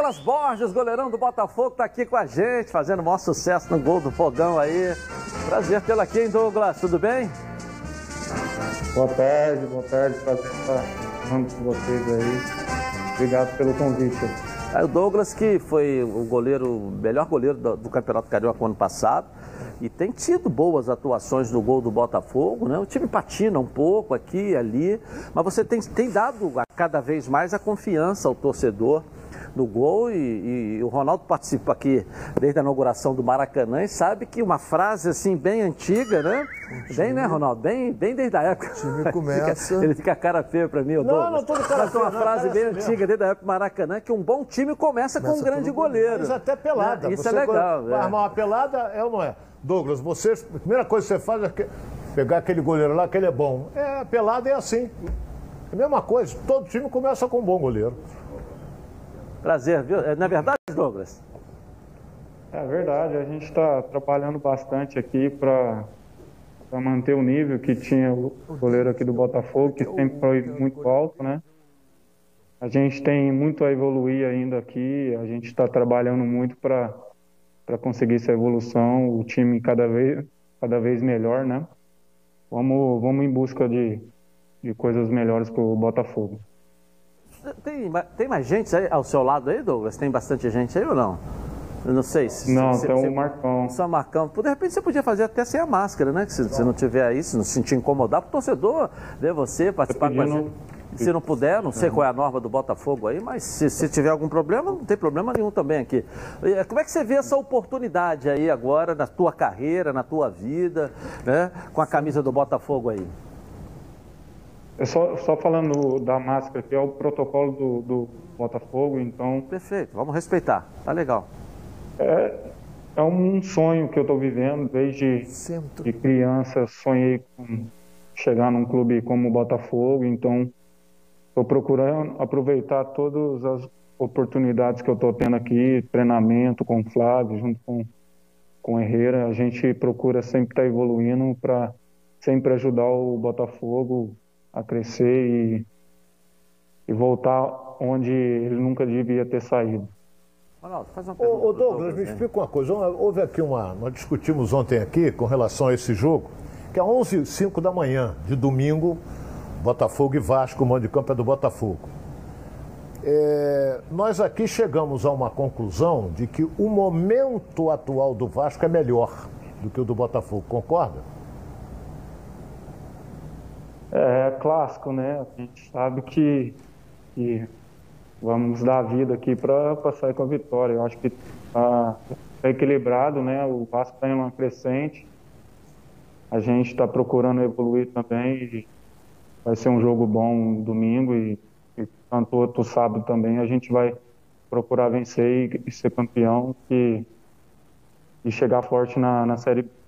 Douglas Borges, goleirão do Botafogo, tá aqui com a gente, fazendo o maior sucesso no gol do fogão aí. Prazer tê-lo aqui, hein, Douglas? Tudo bem? Boa tarde, boa tarde. Prazer estar falando com vocês aí. Obrigado pelo convite. Aí o Douglas, que foi o goleiro, melhor goleiro do, do Campeonato Carioca ano passado, e tem tido boas atuações no gol do Botafogo, né? O time patina um pouco aqui e ali, mas você tem, tem dado a cada vez mais a confiança ao torcedor no gol e, e, o Ronaldo participa aqui desde a inauguração do Maracanã e sabe que uma frase assim bem antiga, né? Bem, né, Ronaldo? Bem, bem desde a época. O time começa. ele fica cara feio para mim, o Não, Douglas. não tô de cara Mas uma feio, frase não, bem assim antiga desde a época do Maracanã que um bom time começa, começa com um grande goleiro. Mas até pelada. Né? Isso você é legal. É. armar uma pelada, é ou não é? Douglas, você, a primeira coisa que você faz é pegar aquele goleiro lá, que ele é bom. É, pelada é assim. É a mesma coisa, todo time começa com um bom goleiro. Prazer, viu? Não é verdade, Douglas? É verdade, a gente está trabalhando bastante aqui para manter o nível que tinha o goleiro aqui do Botafogo, que sempre foi muito alto, né? A gente tem muito a evoluir ainda aqui, a gente está trabalhando muito para conseguir essa evolução, o time cada vez, cada vez melhor, né? Vamos, vamos em busca de, de coisas melhores para o Botafogo. Tem, tem mais gente aí ao seu lado aí, Douglas? Tem bastante gente aí ou não? Eu não sei. Se, não, se, o Marcão. Só Marcão. De repente você podia fazer até sem a máscara, né? Que se você não tiver aí, se não se sentir incomodar, para o torcedor ver você, participar com a gente. Se não puder, não sei qual é a norma do Botafogo aí, mas se, se tiver algum problema, não tem problema nenhum também aqui. Como é que você vê essa oportunidade aí agora na tua carreira, na tua vida, né? Com a camisa do Botafogo aí? É só, só falando da máscara, que é o protocolo do, do Botafogo, então. Perfeito, vamos respeitar, tá legal. É, é um sonho que eu estou vivendo desde de criança. Sonhei com chegar num clube como o Botafogo, então estou procurando aproveitar todas as oportunidades que eu estou tendo aqui, treinamento com o Flávio, junto com, com o Herrera. A gente procura sempre estar tá evoluindo para sempre ajudar o Botafogo a crescer e, e voltar onde ele nunca devia ter saído. Ronaldo, faz uma pergunta. Ô, ô Douglas, me explica uma coisa. Houve aqui uma. Nós discutimos ontem aqui com relação a esse jogo, que é 11 h 05 da manhã de domingo, Botafogo e Vasco, o mando de campo é do Botafogo. É, nós aqui chegamos a uma conclusão de que o momento atual do Vasco é melhor do que o do Botafogo, concorda? É, é clássico, né? A gente sabe que, que vamos dar vida aqui para sair com a vitória. Eu acho que está tá equilibrado, né? O Vasco está em uma crescente. A gente está procurando evoluir também. Vai ser um jogo bom domingo e, e tanto outro sábado também. A gente vai procurar vencer e, e ser campeão e, e chegar forte na, na Série B.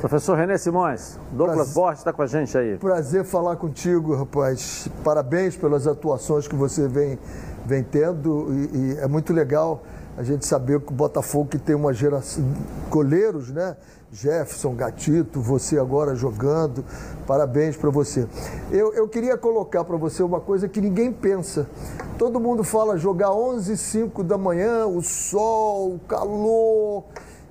Professor René Simões, Douglas Prazer. Borges está com a gente aí. Prazer falar contigo, rapaz. Parabéns pelas atuações que você vem, vem tendo e, e é muito legal a gente saber que o Botafogo que tem uma geração goleiros, né? Jefferson, Gatito, você agora jogando. Parabéns para você. Eu, eu queria colocar para você uma coisa que ninguém pensa. Todo mundo fala jogar 11 e 5 da manhã, o sol, o calor.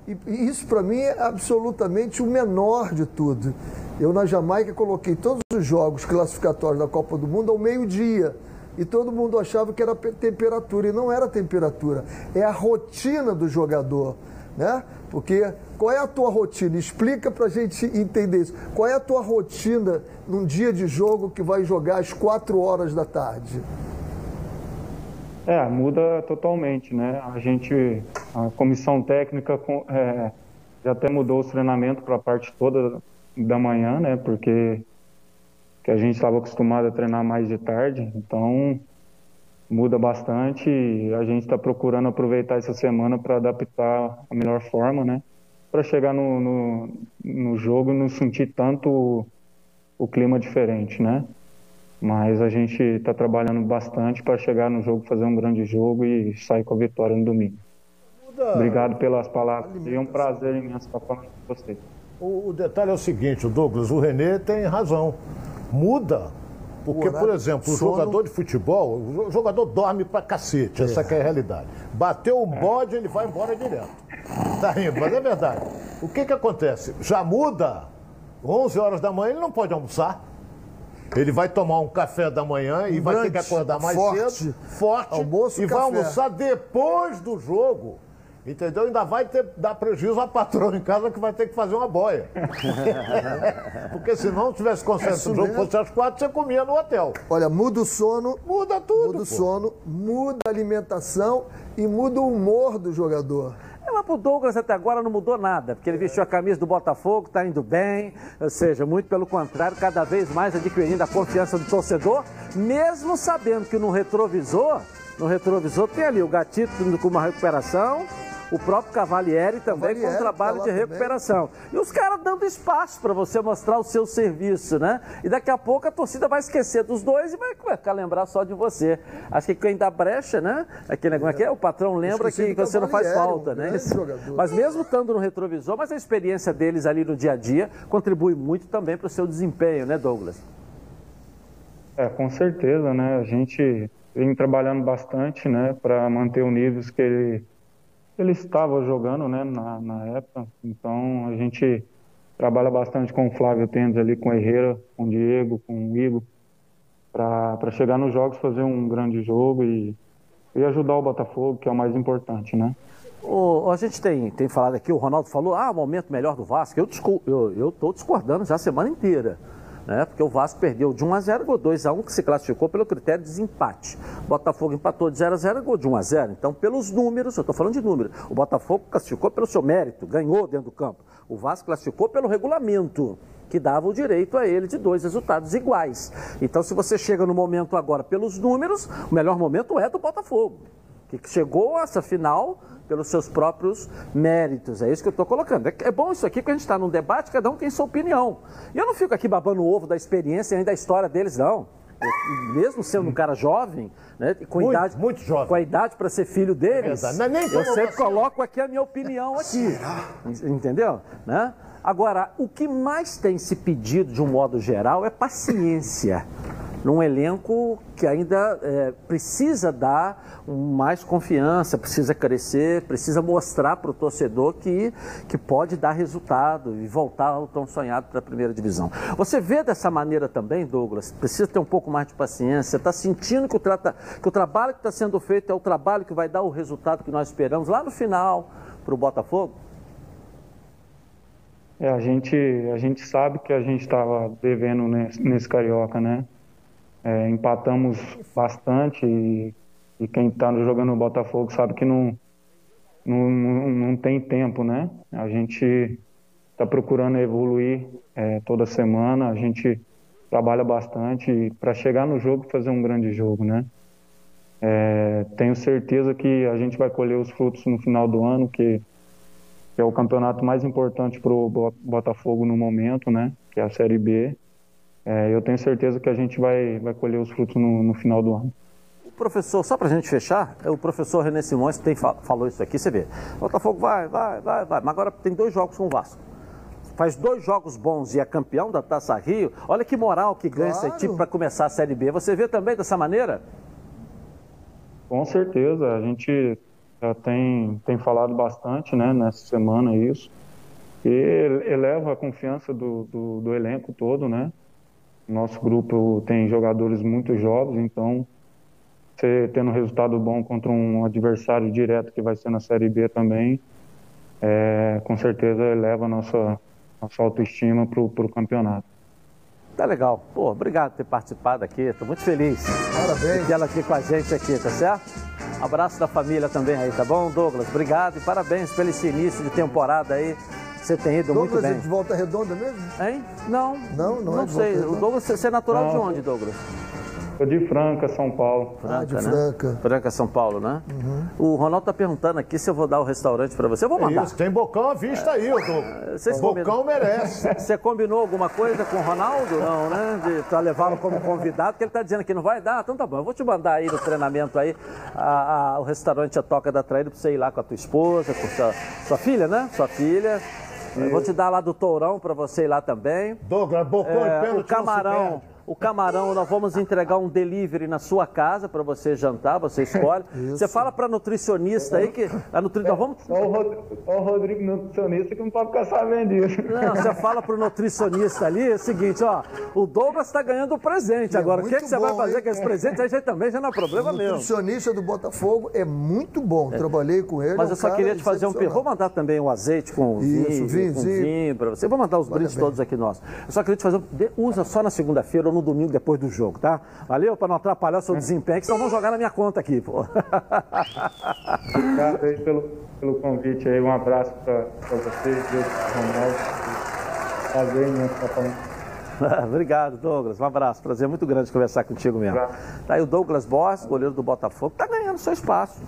E isso para mim é absolutamente o menor de tudo. Eu na Jamaica coloquei todos os jogos classificatórios da Copa do Mundo ao meio-dia. E todo mundo achava que era temperatura, e não era temperatura, é a rotina do jogador. Né? Porque qual é a tua rotina? Explica para a gente entender isso. Qual é a tua rotina num dia de jogo que vai jogar às 4 horas da tarde? É, muda totalmente, né? A gente, a comissão técnica é, já até mudou os treinamentos para a parte toda da manhã, né? Porque que a gente estava acostumado a treinar mais de tarde, então muda bastante e a gente está procurando aproveitar essa semana para adaptar a melhor forma, né? Para chegar no, no, no, jogo e não sentir tanto o, o clima diferente, né? Mas a gente está trabalhando bastante para chegar no jogo, fazer um grande jogo e sair com a vitória no domingo. Muda. Obrigado pelas palavras. E é um prazer imenso estar falando com você. O, o detalhe é o seguinte, o Douglas, o Renê tem razão. Muda Porque, por exemplo, o sono. jogador de futebol, o jogador dorme pra cacete, essa que é a realidade. Bateu o bode, ele vai embora direto. Tá rindo, mas é verdade. O que que acontece? Já muda, 11 horas da manhã ele não pode almoçar. Ele vai tomar um café da manhã e vai ter que acordar mais forte. cedo, forte, Almoço, e vai café. almoçar depois do jogo. Entendeu? Ainda vai ter, dar prejuízo à patroa em casa que vai ter que fazer uma boia. Porque se não tivesse consenso Isso o jogo fosse às quatro, você comia no hotel. Olha, muda o sono, Muda tudo. muda o pô. sono, muda a alimentação e muda o humor do jogador. Pro Douglas até agora não mudou nada, porque ele vestiu a camisa do Botafogo, tá indo bem, ou seja, muito pelo contrário, cada vez mais adquirindo a confiança do torcedor, mesmo sabendo que no retrovisor, no retrovisor tem ali o Gatito com uma recuperação, o próprio Cavalieri também com um Cavalieri trabalho tá de lá também. recuperação. E os caras dando espaço para você mostrar o seu serviço, né? E daqui a pouco a torcida vai esquecer dos dois e vai ficar lembrar só de você. Acho que quem dá brecha, né? Aquele negócio aqui, é, o patrão lembra esqueci que do você não faz falta, um né? Mas mesmo estando no retrovisor, mas a experiência deles ali no dia a dia contribui muito também para o seu desempenho, né, Douglas? É, com certeza, né? A gente vem trabalhando bastante, né, para manter o nível que ele, ele estava jogando, né, na, na época. Então, a gente trabalha bastante com o Flávio Tendes ali, com o Herrera, com o Diego, com o Igor, para chegar nos jogos, fazer um grande jogo e, e ajudar o Botafogo, que é o mais importante, né? O, a gente tem, tem falado aqui, o Ronaldo falou, ah, o momento melhor do Vasco. Eu estou eu, eu discordando já a semana inteira. Né? Porque o Vasco perdeu de 1 a 0 gol 2 a 1 que se classificou pelo critério de desempate. O Botafogo empatou de 0 a 0 gol de 1 a 0 Então, pelos números, eu estou falando de número, o Botafogo classificou pelo seu mérito, ganhou dentro do campo. O Vasco classificou pelo regulamento, que dava o direito a ele de dois resultados iguais. Então, se você chega no momento agora pelos números, o melhor momento é do Botafogo que chegou a essa final pelos seus próprios méritos. É isso que eu estou colocando. É, é bom isso aqui, porque a gente está num debate, cada um tem sua opinião. E eu não fico aqui babando o ovo da experiência nem da história deles, não. Eu, mesmo sendo um cara jovem, né, com Muito, idade, muito jovem. com a idade para ser filho deles. Não é nem eu sempre você- coloco aqui a minha opinião aqui. Entendeu? Né? Agora, o que mais tem se pedido de um modo geral é paciência. Num elenco que ainda é, precisa dar mais confiança, precisa crescer, precisa mostrar para o torcedor que, que pode dar resultado e voltar ao tão sonhado para a primeira divisão. Você vê dessa maneira também, Douglas? Precisa ter um pouco mais de paciência. Está sentindo que o, trata, que o trabalho que está sendo feito é o trabalho que vai dar o resultado que nós esperamos lá no final para o Botafogo? É, a gente, a gente sabe que a gente estava devendo nesse, nesse Carioca, né? É, empatamos bastante e, e quem está jogando no Botafogo sabe que não, não, não, não tem tempo, né? A gente está procurando evoluir é, toda semana, a gente trabalha bastante para chegar no jogo e fazer um grande jogo, né? É, tenho certeza que a gente vai colher os frutos no final do ano, que que é o campeonato mais importante para o Botafogo no momento, né? Que é a Série B. É, eu tenho certeza que a gente vai, vai colher os frutos no, no final do ano. O professor, só para a gente fechar, é o professor René Simões tem, fa- falou isso aqui, você vê. Botafogo vai, vai, vai, vai, mas agora tem dois jogos com o Vasco. Faz dois jogos bons e é campeão da Taça Rio. Olha que moral que ganha Claro. esse time para começar a Série B. Você vê também dessa maneira? Com certeza, a gente já tem, tem falado bastante né, nessa semana isso. E eleva a confiança do, do, do elenco todo, né? Nosso grupo tem jogadores muito jovens, então você tendo um resultado bom contra um adversário direto que vai ser na Série B também, é, com certeza eleva a nossa, nossa autoestima para o campeonato. Tá legal. Pô, obrigado por ter participado aqui. Estou muito feliz. Parabéns. de ela aqui com a gente aqui, tá certo? Abraço da família também aí, tá bom, Douglas? Obrigado e parabéns pelo esse início de temporada aí. Você tem ido Douglas muito é bem. de volta redonda mesmo? Hein? Não. Não, não é de sei. O Douglas, você é natural de Não. onde, Douglas? De Franca, São Paulo. Ah, de né? Franca. Uhum. Franca, São Paulo, né? O Ronaldo tá perguntando aqui se eu vou dar o restaurante para você. Eu vou mandar. Isso, tem bocão à vista aí, ô Douglas. Vocês O bocão combinam? merece. Você combinou alguma coisa com o Ronaldo? Não, né? De, pra levá-lo como convidado, porque ele tá dizendo que não vai dar. Então tá bom, eu vou te mandar aí no treinamento aí a- a- o restaurante A Toca da Traíra pra você ir lá com a tua esposa, com sua, sua filha, né? Sua filha. Vou te dar lá do Tourão pra você ir lá também. Douglas, bocão É, e pênalti o camarão. O camarão, nós vamos entregar um delivery na sua casa para você jantar, você escolhe. Você fala para nutricionista aí que a nutri... nós vamos Só o, Rod... Só o Rodrigo nutricionista que não pode ficar sabendo disso. Não, você fala pro nutricionista ali, é o seguinte, ó, o Douglas está ganhando o presente. é Agora, o que, que você vai bom, fazer hein? com esse presente? Aí já também já não é problema O meu. nutricionista do Botafogo é muito bom. Trabalhei com ele. Mas é eu um só queria te fazer um. Vou mandar também o azeite com Isso, vinho, vinhozinho. com vinho para você. Vou mandar os brindes bem. todos aqui nossos. Eu só queria te fazer um... Usa só na segunda-feira no domingo depois do jogo, tá? Valeu? Para não atrapalhar o seu desempenho, que senão vão jogar na minha conta aqui, pô. Obrigado aí pelo, pelo convite aí. Um abraço para vocês, Deus. Prazer imenso estar falando. Obrigado, Douglas. Um abraço. Prazer muito grande conversar contigo mesmo. Tá aí o Douglas Borges, goleiro do Botafogo, tá ganhando seu espaço.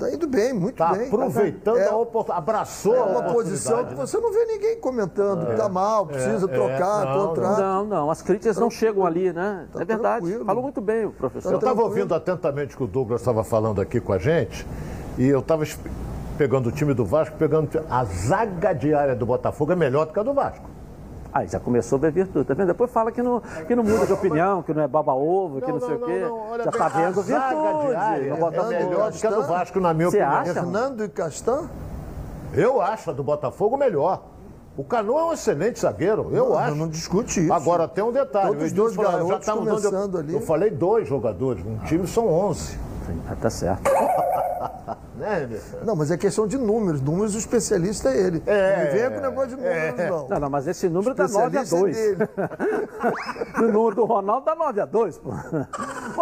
Tá indo bem, muito Tá bem. aproveitando É, a oportunidade. Abraçou é a uma posição que né? você não vê ninguém comentando. Tá mal, precisa é, trocar, não, contrato. Não, não, as críticas não chegam ali, né? tá é verdade. tranquilo. Falou muito bem o professor. Eu estava ouvindo atentamente o que o Douglas estava falando aqui com a gente e eu estava pegando o time do Vasco, pegando a zaga diária do Botafogo é melhor do que a do Vasco. Aí já começou a ver virtude, tá vendo? Depois fala que não, que não muda de opinião, que não é baba-ovo, que não, sei o quê. olha já tá vendo virtude. diária no é Botafogo. melhor do que a do Vasco, na minha Você opinião. acha? Fernando e Castan? Eu acho a do Botafogo melhor. O Canu é um excelente zagueiro, eu Não, acho. não discute isso. Agora tem um detalhe. Todos os dois falou, já garotos tá mudando- começando ali. Eu falei dois jogadores, um time são 11. Ah, tá certo. Né, Emerson? Não, mas é questão de números. Números, o especialista é ele. É, não venha com o negócio de números, não. Não, não, mas esse número dá 9 a Especialista é 2. dele. o número do Ronaldo dá 9 a 2, pô.